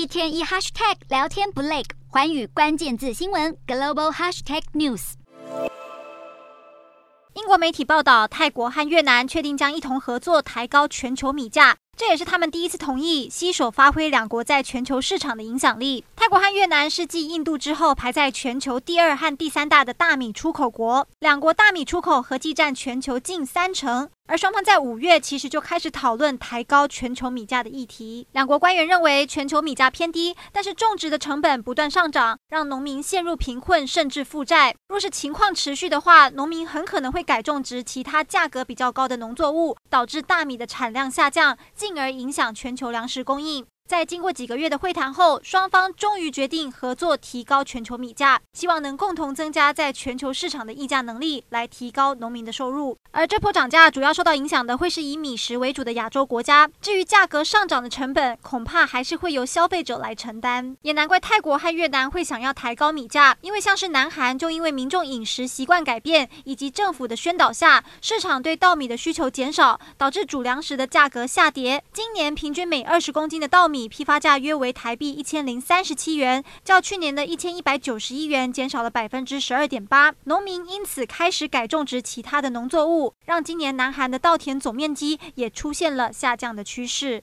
一天一 hashtag 聊天不累，环宇关键字新闻 global hashtag news。英国媒体报道，泰国和越南确定将一同合作抬高全球米价。这也是他们第一次同意携手发挥两国在全球市场的影响力。泰国和越南是继印度之后排在全球第二和第三大的大米出口国，两国大米出口合计占全球近三成。而双方在五月其实就开始讨论抬高全球米价的议题。两国官员认为全球米价偏低，但是种植的成本不断上涨，让农民陷入贫困甚至负债。若是情况持续的话，农民很可能会改种植其他价格比较高的农作物，导致大米的产量下降，进而影响全球粮食供应。在经过几个月的会谈后，双方终于决定合作提高全球米价，希望能共同增加在全球市场的议价能力，来提高农民的收入。而这波涨价主要受到影响的会是以米食为主的亚洲国家。至于价格上涨的成本，恐怕还是会由消费者来承担。也难怪泰国和越南会想要抬高米价，因为像是南韩就因为民众饮食习惯改变以及政府的宣导下，市场对稻米的需求减少，导致主粮食的价格下跌。今年平均每二十公斤的稻米批发价约为台币一千零三十七元，较去年的一千一百九十一元减少了百分之十二点八。农民因此开始改种植其他的农作物，让今年南韩的稻田总面积也出现了下降的趋势。